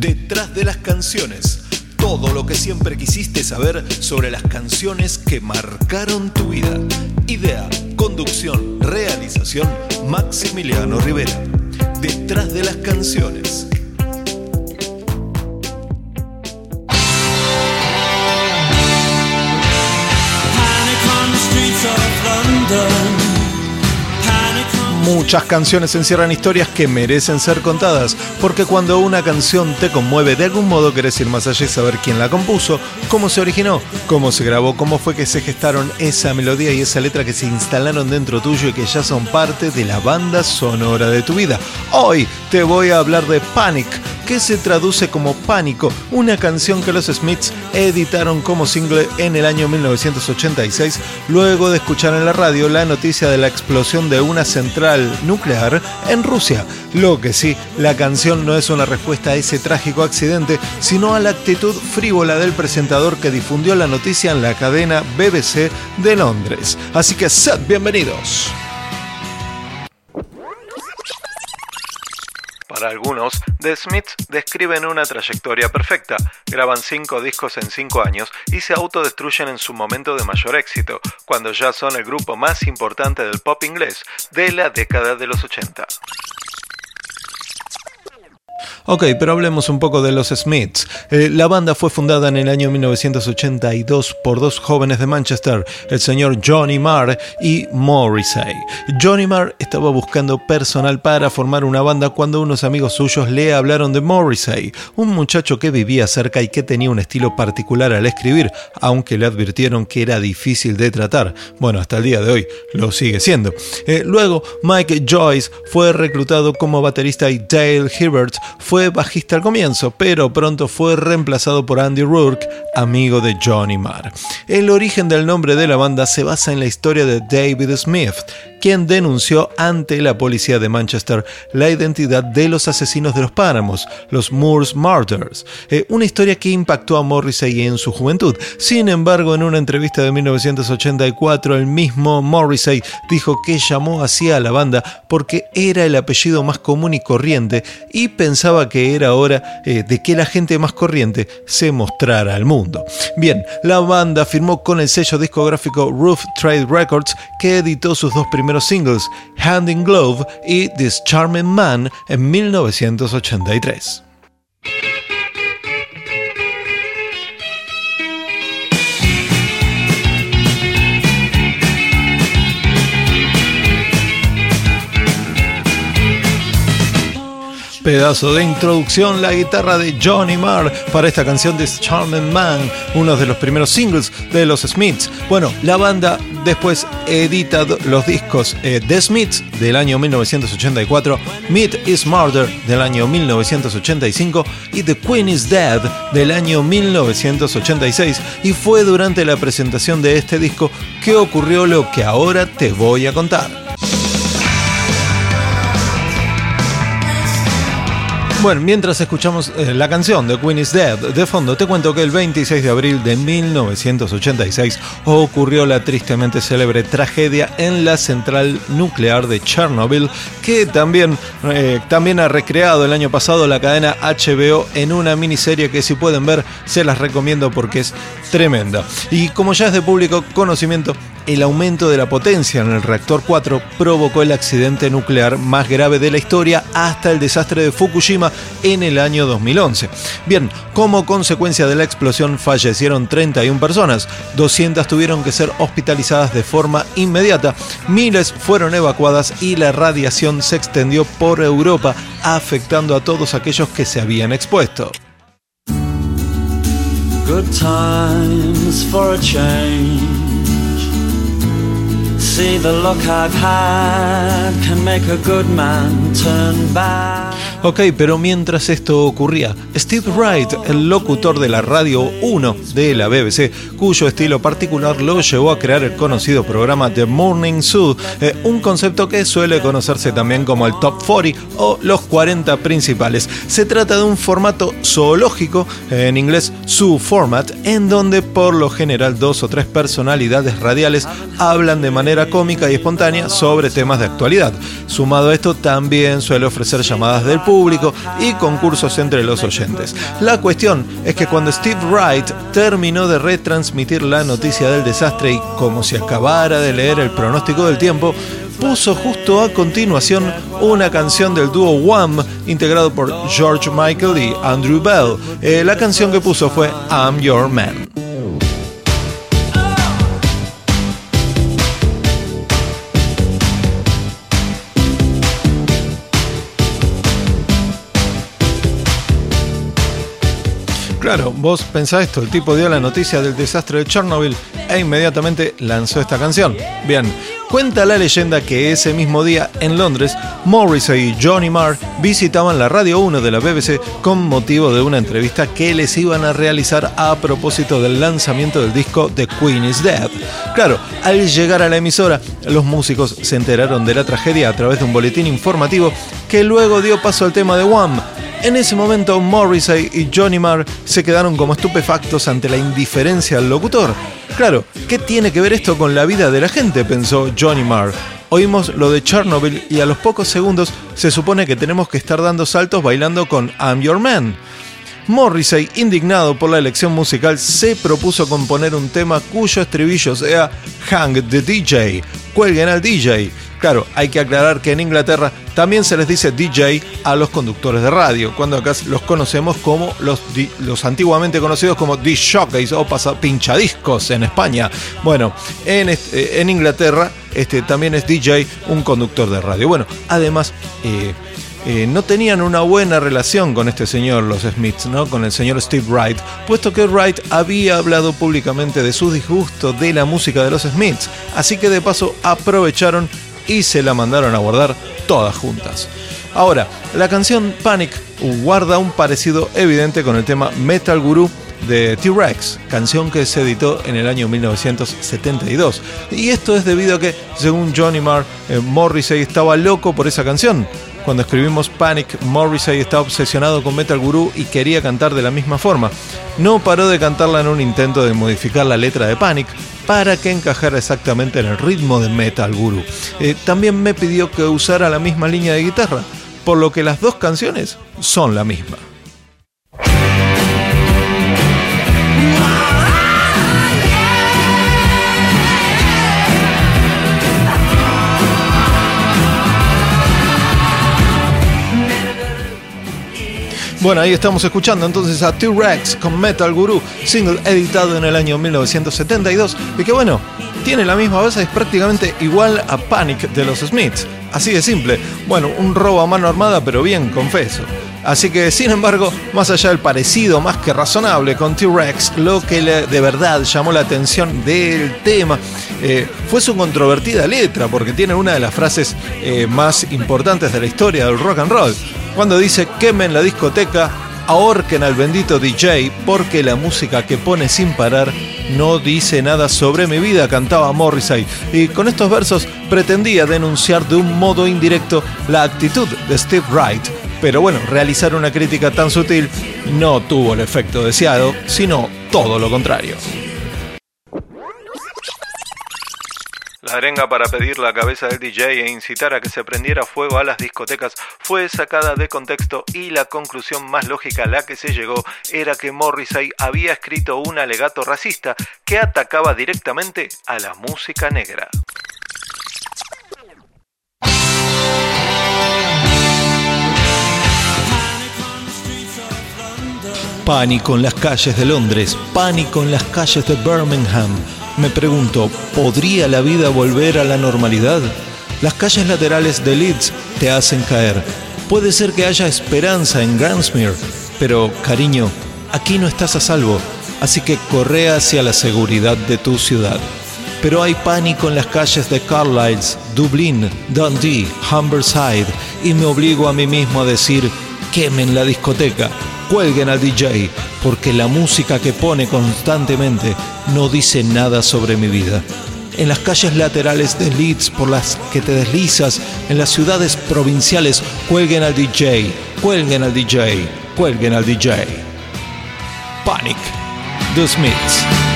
Detrás de las canciones. Todo lo que siempre quisiste saber sobre las canciones que marcaron tu vida. Idea, conducción, realización, Maximiliano Rivera. Detrás de las canciones. Muchas canciones encierran historias que merecen ser contadas, porque cuando una canción te conmueve, de algún modo querés ir más allá y saber quién la compuso, cómo se originó, cómo se grabó, cómo fue que se gestaron esa melodía y esa letra que se instalaron dentro tuyo y que ya son parte de la banda sonora de tu vida. Hoy te voy a hablar de Panic, que se traduce como Pánico, una canción que los Smiths editaron como single en el año 1986, luego de escuchar en la radio la noticia de la explosión de una central nuclear en Rusia. Lo que sí, la canción no es una respuesta a ese trágico accidente, sino a la actitud frívola del presentador que difundió la noticia en la cadena BBC de Londres. Así que sed bienvenidos. Algunos, The Smiths describen una trayectoria perfecta, graban cinco discos en cinco años y se autodestruyen en su momento de mayor éxito, cuando ya son el grupo más importante del pop inglés de la década de los 80. Ok, pero hablemos un poco de los Smiths. Eh, la banda fue fundada en el año 1982 por dos jóvenes de Manchester, el señor Johnny Marr y Morrissey. Johnny Marr estaba buscando personal para formar una banda cuando unos amigos suyos le hablaron de Morrissey, un muchacho que vivía cerca y que tenía un estilo particular al escribir, aunque le advirtieron que era difícil de tratar. Bueno, hasta el día de hoy lo sigue siendo. Eh, luego, Mike Joyce fue reclutado como baterista y Dale Hibbert fue bajista al comienzo, pero pronto fue reemplazado por Andy Rourke, amigo de Johnny Marr. El origen del nombre de la banda se basa en la historia de David Smith, quien denunció ante la policía de Manchester la identidad de los asesinos de los páramos, los Moores Martyrs, eh, una historia que impactó a Morrissey en su juventud. Sin embargo, en una entrevista de 1984, el mismo Morrissey dijo que llamó así a la banda porque era el apellido más común y corriente y pensaba que era hora eh, de que la gente más corriente se mostrara al mundo. Bien, la banda firmó con el sello discográfico Roof Trade Records que editó sus dos primeros singles, Hand in Glove y This Charming Man en 1983. Pedazo de introducción, la guitarra de Johnny Marr para esta canción de Charming Man, uno de los primeros singles de los Smiths. Bueno, la banda después edita los discos eh, The Smiths del año 1984, Meat is Murder del año 1985 y The Queen is Dead del año 1986 y fue durante la presentación de este disco que ocurrió lo que ahora te voy a contar. Bueno, mientras escuchamos eh, la canción de Queen is Dead de fondo, te cuento que el 26 de abril de 1986 ocurrió la tristemente célebre tragedia en la central nuclear de Chernobyl, que también, eh, también ha recreado el año pasado la cadena HBO en una miniserie que si pueden ver se las recomiendo porque es tremenda. Y como ya es de público conocimiento, el aumento de la potencia en el reactor 4 provocó el accidente nuclear más grave de la historia hasta el desastre de Fukushima en el año 2011. Bien, como consecuencia de la explosión fallecieron 31 personas, 200 tuvieron que ser hospitalizadas de forma inmediata, miles fueron evacuadas y la radiación se extendió por Europa, afectando a todos aquellos que se habían expuesto. See the look I've had can make a good man turn bad. Ok, pero mientras esto ocurría, Steve Wright, el locutor de la Radio 1 de la BBC, cuyo estilo particular lo llevó a crear el conocido programa The Morning Zoo, eh, un concepto que suele conocerse también como el Top 40 o los 40 principales. Se trata de un formato zoológico, en inglés Zoo Format, en donde por lo general dos o tres personalidades radiales hablan de manera cómica y espontánea sobre temas de actualidad. Sumado a esto, también suele ofrecer llamadas del público público y concursos entre los oyentes. La cuestión es que cuando Steve Wright terminó de retransmitir la noticia del desastre y como si acabara de leer el pronóstico del tiempo, puso justo a continuación una canción del dúo Wham integrado por George Michael y Andrew Bell. Eh, la canción que puso fue I'm Your Man. Claro, vos pensás esto, el tipo dio la noticia del desastre de Chernobyl e inmediatamente lanzó esta canción. Bien, cuenta la leyenda que ese mismo día en Londres, Morrissey y Johnny Marr visitaban la Radio 1 de la BBC con motivo de una entrevista que les iban a realizar a propósito del lanzamiento del disco The Queen is Dead. Claro, al llegar a la emisora, los músicos se enteraron de la tragedia a través de un boletín informativo que luego dio paso al tema de Wham, en ese momento, Morrissey y Johnny Marr se quedaron como estupefactos ante la indiferencia del locutor. Claro, ¿qué tiene que ver esto con la vida de la gente? pensó Johnny Marr. Oímos lo de Chernobyl y a los pocos segundos se supone que tenemos que estar dando saltos bailando con I'm Your Man. Morrissey, indignado por la elección musical, se propuso componer un tema cuyo estribillo sea Hang the DJ, cuelguen al DJ. Claro, hay que aclarar que en Inglaterra también se les dice DJ a los conductores de radio, cuando acá los conocemos como los, antiguamente conocidos como disc o pinchadiscos en España. Bueno, en, en Inglaterra este, también es DJ un conductor de radio. Bueno, además... Eh, eh, no tenían una buena relación con este señor, los Smiths, ¿no? con el señor Steve Wright, puesto que Wright había hablado públicamente de su disgusto de la música de los Smiths, así que de paso aprovecharon y se la mandaron a guardar todas juntas. Ahora, la canción Panic guarda un parecido evidente con el tema Metal Guru de T-Rex, canción que se editó en el año 1972. Y esto es debido a que, según Johnny Marr, eh, Morrissey estaba loco por esa canción. Cuando escribimos Panic, Morrissey estaba obsesionado con Metal Guru y quería cantar de la misma forma. No paró de cantarla en un intento de modificar la letra de Panic para que encajara exactamente en el ritmo de Metal Guru. Eh, también me pidió que usara la misma línea de guitarra, por lo que las dos canciones son la misma. Bueno, ahí estamos escuchando entonces a T-Rex con Metal Guru, single editado en el año 1972 y que bueno, tiene la misma base, es prácticamente igual a Panic de los Smiths. Así de simple. Bueno, un robo a mano armada, pero bien, confeso. Así que, sin embargo, más allá del parecido más que razonable con T-Rex, lo que de verdad llamó la atención del tema eh, fue su controvertida letra, porque tiene una de las frases eh, más importantes de la historia del rock and roll cuando dice quemen la discoteca, ahorquen al bendito DJ porque la música que pone sin parar no dice nada sobre mi vida, cantaba Morrissey. Y con estos versos pretendía denunciar de un modo indirecto la actitud de Steve Wright. Pero bueno, realizar una crítica tan sutil no tuvo el efecto deseado, sino todo lo contrario. La arenga para pedir la cabeza del DJ e incitar a que se prendiera fuego a las discotecas fue sacada de contexto y la conclusión más lógica a la que se llegó era que Morrissey había escrito un alegato racista que atacaba directamente a la música negra. Pánico en las calles de Londres, pánico en las calles de Birmingham me pregunto, ¿podría la vida volver a la normalidad? Las calles laterales de Leeds te hacen caer. Puede ser que haya esperanza en Gransmere, pero cariño, aquí no estás a salvo, así que corre hacia la seguridad de tu ciudad. Pero hay pánico en las calles de Carlisle, Dublín, Dundee, Humberside, y me obligo a mí mismo a decir, quemen la discoteca, cuelguen al DJ, porque la música que pone constantemente no dice nada sobre mi vida. En las calles laterales de Leeds por las que te deslizas, en las ciudades provinciales, cuelguen al DJ, cuelguen al DJ, cuelguen al DJ. Panic, The Smiths.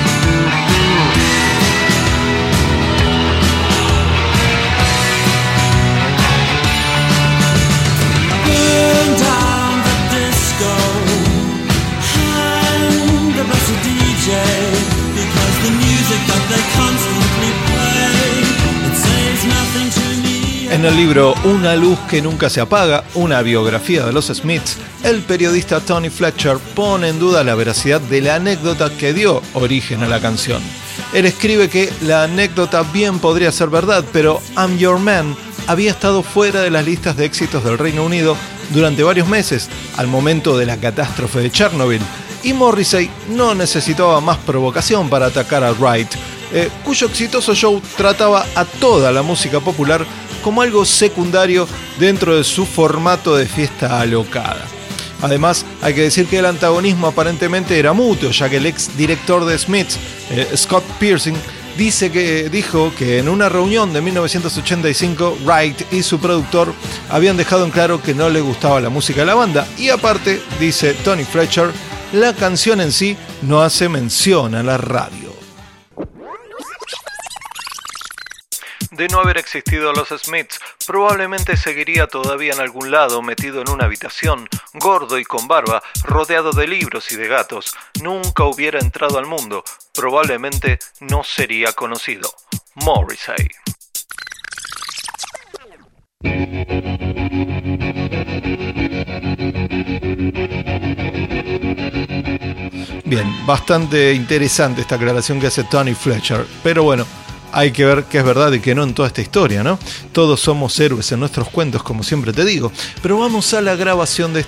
En el libro Una luz que nunca se apaga, una biografía de los Smiths, el periodista Tony Fletcher pone en duda la veracidad de la anécdota que dio origen a la canción. Él escribe que la anécdota bien podría ser verdad, pero I'm Your Man había estado fuera de las listas de éxitos del Reino Unido durante varios meses, al momento de la catástrofe de Chernobyl, y Morrissey no necesitaba más provocación para atacar a Wright, eh, cuyo exitoso show trataba a toda la música popular como algo secundario dentro de su formato de fiesta alocada. Además, hay que decir que el antagonismo aparentemente era mutuo, ya que el ex director de Smiths, eh, Scott Piercing, dice que dijo que en una reunión de 1985 Wright y su productor habían dejado en claro que no le gustaba la música de la banda y aparte, dice Tony Fletcher, la canción en sí no hace mención a la radio. De no haber existido los Smiths, probablemente seguiría todavía en algún lado, metido en una habitación, gordo y con barba, rodeado de libros y de gatos. Nunca hubiera entrado al mundo, probablemente no sería conocido. Morrissey. Bien, bastante interesante esta aclaración que hace Tony Fletcher, pero bueno, hay que ver qué es verdad y qué no en toda esta historia, ¿no? Todos somos héroes en nuestros cuentos, como siempre te digo. Pero vamos a la grabación de,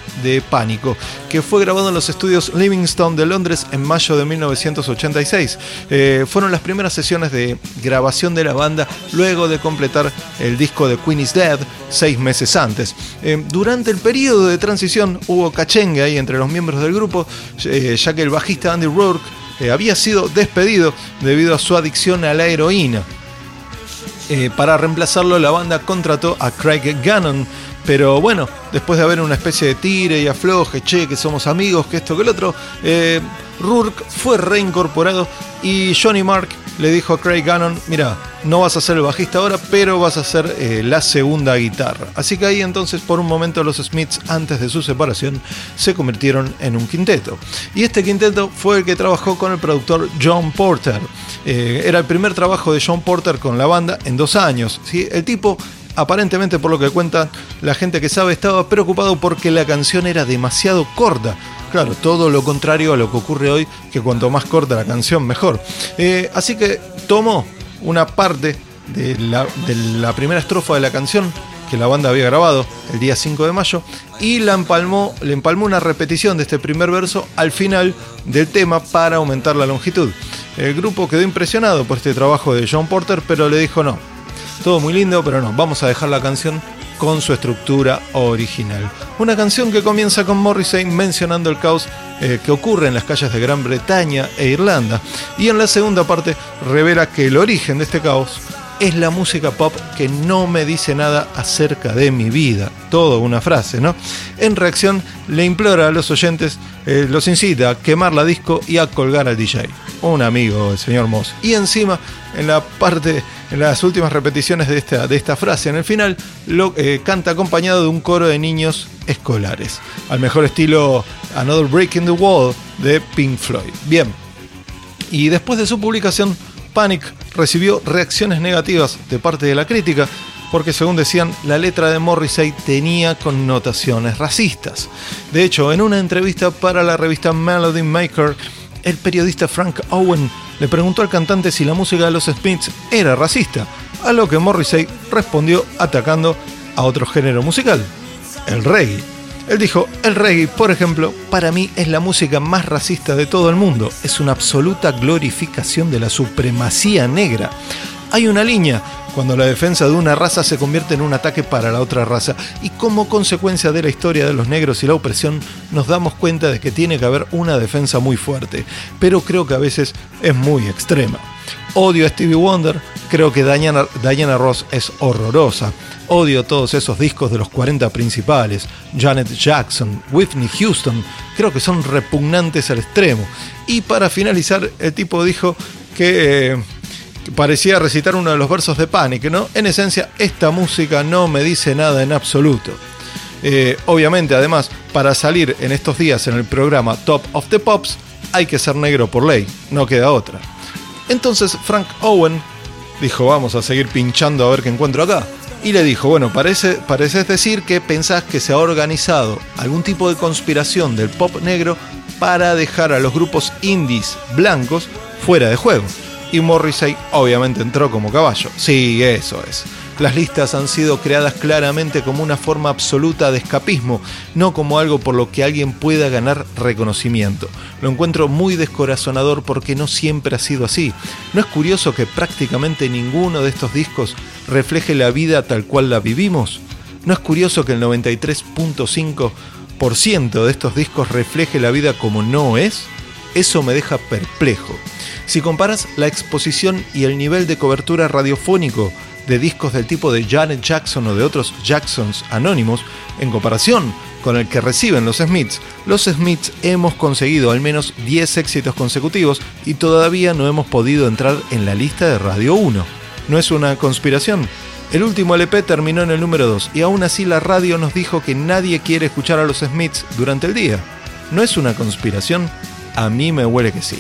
Pánico, que fue grabado en los estudios Livingstone de Londres en mayo de 1986. Eh, fueron las primeras sesiones de grabación de la banda luego de completar el disco de Queen is Dead seis meses antes. Eh, durante el periodo de transición hubo cachengue ahí entre los miembros del grupo, eh, ya que el bajista Andy Rourke eh, había sido despedido debido a su adicción a la heroína. Eh, para reemplazarlo, la banda contrató a Craig Gannon, pero bueno, después de haber una especie de tire y afloje, che, que somos amigos, que esto, que el otro, eh, Rourke fue reincorporado y Johnny Mark le dijo a Craig Gannon, mira, no vas a ser el bajista ahora, pero vas a ser eh, la segunda guitarra. Así que ahí entonces por un momento los Smiths, antes de su separación, se convirtieron en un quinteto. Y este quinteto fue el que trabajó con el productor John Porter. Eh, era el primer trabajo de John Porter con la banda en dos años. ¿sí? El tipo aparentemente por lo que cuenta la gente que sabe, estaba preocupado porque la canción era demasiado corta. Claro, todo lo contrario a lo que ocurre hoy, que cuanto más corta la canción, mejor. Eh, así que tomó una parte de la, primera estrofa de la canción que la banda había grabado el día 5 de mayo y la empalmó, le empalmó una repetición de este primer verso al final del tema para aumentar la longitud. El grupo quedó impresionado por este trabajo de John Porter, pero le dijo no, todo muy lindo, pero no, vamos a dejar la canción con su estructura original. Una canción que comienza con Morrissey mencionando el caos eh, que ocurre en las calles de Gran Bretaña e Irlanda, y en la segunda parte revela que el origen de este caos es la música pop que no me dice nada acerca de mi vida. Todo una frase, ¿no? En reacción, le implora a los oyentes, eh, los incita a quemar la disco y a colgar al DJ. Un amigo, el señor Moss. Y encima, en la parte en las últimas repeticiones de esta, de esta frase. En el final lo eh, canta acompañado de un coro de niños escolares, al mejor estilo Another Break in the Wall de Pink Floyd. Bien, y después de su publicación, Panic recibió reacciones negativas de parte de la crítica, porque según decían, la letra de Morrissey tenía connotaciones racistas. De hecho, en una entrevista para la revista Melody Maker, el periodista Frank Owen le preguntó al cantante si la música de los Smiths era racista, a lo que Morrissey respondió atacando a otro género musical, el reggae. Él dijo, el reggae, por ejemplo, para mí es la música más racista de todo el mundo, es una absoluta glorificación de la supremacía negra. Hay una línea cuando la defensa de una raza se convierte en un ataque para la otra raza y como consecuencia de la historia de los negros y la opresión nos damos cuenta de que tiene que haber una defensa muy fuerte, pero creo que a veces es muy extrema. Odio a Stevie Wonder, creo que Diana, Diana Ross es horrorosa. Odio todos esos discos de los 40 principales, Janet Jackson, Whitney Houston, creo que son repugnantes al extremo. Y para finalizar, el tipo dijo que... Eh, parecía recitar uno de los versos de Panic, ¿no? En esencia, esta música no me dice nada en absoluto. Eh, obviamente, además, para salir en estos días en el programa Top of the Pops, hay que ser negro por ley, no queda otra. Entonces Frank Owen dijo, vamos a seguir pinchando a ver qué encuentro acá. y le dijo, bueno, parece, pareces decir que pensás que se ha organizado algún tipo de conspiración del pop negro para dejar a los grupos indies blancos fuera de juego. Y Morrissey obviamente entró como caballo. Sí, eso es. Las listas han sido creadas claramente como una forma absoluta de escapismo, no como algo por lo que alguien pueda ganar reconocimiento. Lo encuentro muy descorazonador porque no siempre ha sido así. ¿No es curioso que prácticamente ninguno de estos discos refleje la vida tal cual la vivimos? ¿No es curioso que el 93.5% de estos discos refleje la vida como no es? Eso me deja perplejo. Si comparas la exposición y el nivel de cobertura radiofónico de discos del tipo de Janet Jackson o de otros Jacksons anónimos, en comparación con el que reciben los Smiths, los Smiths hemos conseguido al menos 10 éxitos consecutivos y todavía no hemos podido entrar en la lista de Radio 1. ¿No es una conspiración? El último LP terminó en el número 2 y aún así la radio nos dijo que nadie quiere escuchar a los Smiths durante el día. ¿No es una conspiración? A mí me huele que sí.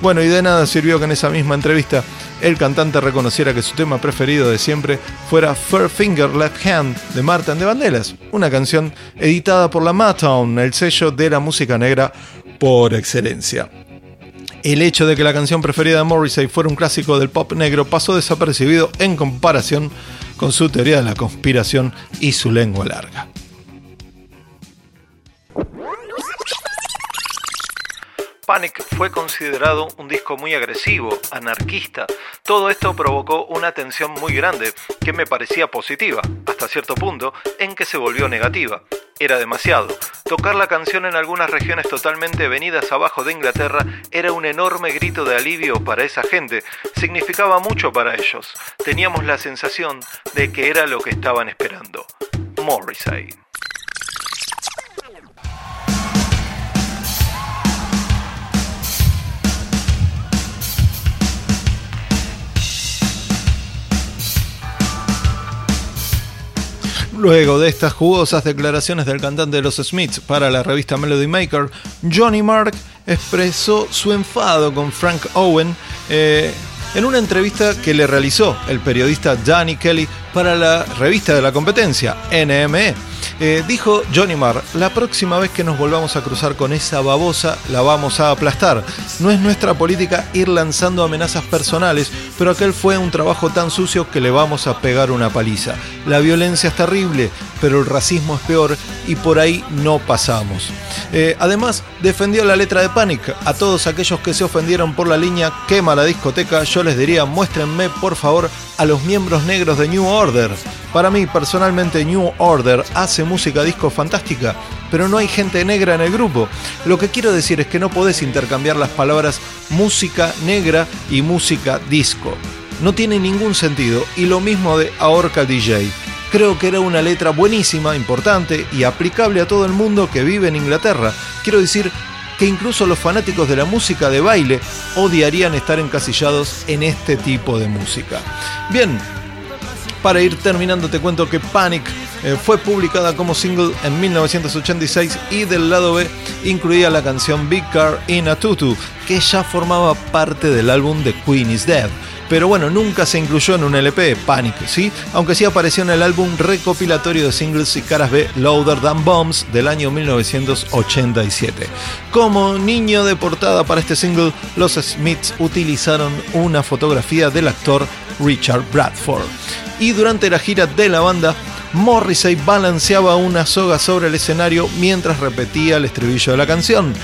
Bueno, y de nada sirvió que en esa misma entrevista el cantante reconociera que su tema preferido de siempre fuera Fur Finger Left Hand de Martin de Vandellas, una canción editada por la Motown, el sello de la música negra por excelencia. El hecho de que la canción preferida de Morrissey fuera un clásico del pop negro pasó desapercibido en comparación con su teoría de la conspiración y su lengua larga. Panic fue considerado un disco muy agresivo, anarquista. Todo esto provocó una tensión muy grande, que me parecía positiva, hasta cierto punto, en que se volvió negativa. Era demasiado. Tocar la canción en algunas regiones totalmente venidas abajo de Inglaterra era un enorme grito de alivio para esa gente. Significaba mucho para ellos. Teníamos la sensación de que era lo que estaban esperando. Morrissey. Luego de estas jugosas declaraciones del cantante de los Smiths para la revista Melody Maker, Johnny Mark expresó su enfado con Frank Owen eh, en una entrevista que le realizó el periodista Danny Kelly para la revista de la competencia, NME. Eh, dijo Johnny Marr, la próxima vez que nos volvamos a cruzar con esa babosa la vamos a aplastar. No es nuestra política ir lanzando amenazas personales, pero aquel fue un trabajo tan sucio que le vamos a pegar una paliza. La violencia es terrible, pero el racismo es peor y por ahí no pasamos. Eh, además, defendió la letra de Panic. A todos aquellos que se ofendieron por la línea quema la discoteca, yo les diría muéstrenme por favor a los miembros negros de New Order. Para mí, personalmente, New Order hace música disco fantástica, pero no hay gente negra en el grupo. Lo que quiero decir es que no podés intercambiar las palabras música negra y música disco. No tiene ningún sentido, y lo mismo de Ahorca DJ. Creo que era una letra buenísima, importante y aplicable a todo el mundo que vive en Inglaterra. Quiero decir, que incluso los fanáticos de la música de baile odiarían estar encasillados en este tipo de música. Bien, para ir terminando te cuento que Panic eh, fue publicada como single en 1986 y del lado B incluía la canción Big Car in a Tutu, que ya formaba parte del álbum The Queen is Dead pero bueno, nunca se incluyó en un LP, Panic, ¿sí? Aunque sí apareció en el álbum recopilatorio de singles y caras B Louder Than Bombs del año 1987. Como niño de portada para este single, los Smiths utilizaron una fotografía del actor Richard Bradford. Y durante la gira de la banda, Morrissey balanceaba una soga sobre el escenario mientras repetía el estribillo de la canción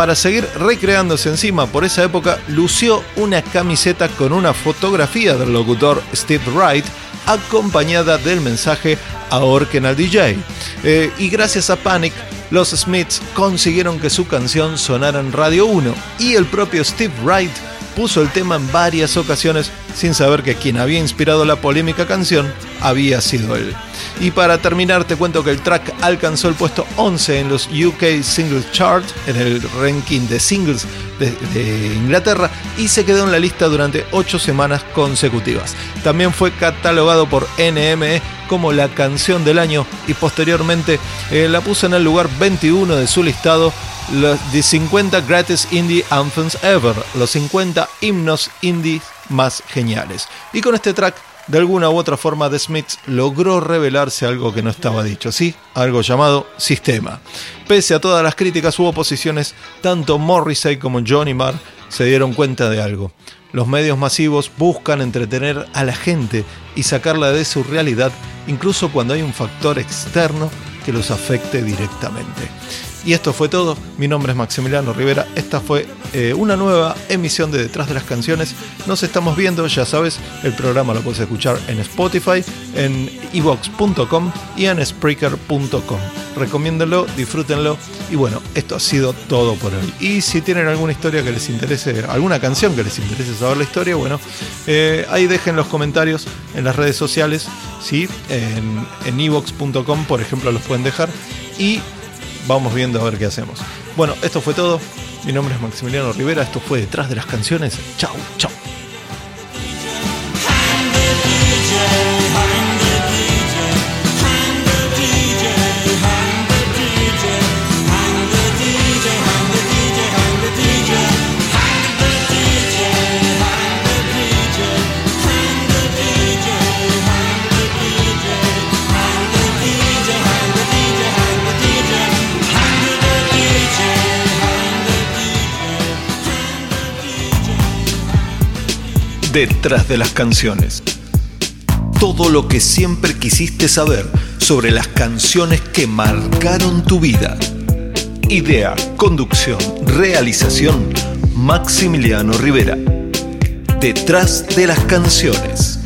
para seguir recreándose encima por esa época, lució una camiseta con una fotografía del locutor Steve Wright acompañada del mensaje ahorquen al DJ. Eh, y gracias a Panic, los Smiths consiguieron que su canción sonara en Radio 1 y el propio Steve Wright puso el tema en varias ocasiones sin saber que quien había inspirado la polémica canción había sido él. Y para terminar te cuento que el track alcanzó el puesto 11 en los UK Singles Chart, en el ranking de singles de, Inglaterra, y se quedó en la lista durante 8 semanas consecutivas. También fue catalogado por NME como la canción del año y posteriormente eh, la puso en el lugar 21 de su listado de 50 Greatest Indie Anthems Ever, los 50 himnos indie más geniales. Y con este track de alguna u otra forma The Smiths logró revelarse algo que no estaba dicho, sí, algo llamado sistema. Pese a todas las críticas u oposiciones, tanto Morrissey como Johnny Marr se dieron cuenta de algo. Los medios masivos buscan entretener a la gente y sacarla de su realidad, incluso cuando hay un factor externo que los afecte directamente. Y esto fue todo. Mi nombre es Maximiliano Rivera. Esta fue eh, una nueva emisión de Detrás de las Canciones. Nos estamos viendo, ya sabes, el programa lo puedes escuchar en Spotify, en evox.com y en Spreaker.com. Recomiéndenlo, disfrútenlo. Y bueno, esto ha sido todo por hoy. Y si tienen alguna historia que les interese, alguna canción que les interese saber la historia, bueno, eh, ahí dejen los comentarios en las redes sociales. ¿sí? En evox.com, por ejemplo, los pueden dejar. Y vamos viendo a ver qué hacemos. Bueno, esto fue todo. Mi nombre es Maximiliano Rivera. Esto fue Detrás de las Canciones. Chao, chao. Detrás de las canciones. Todo lo que siempre quisiste saber sobre las canciones que marcaron tu vida. Idea, conducción, realización, Maximiliano Rivera. Detrás de las canciones.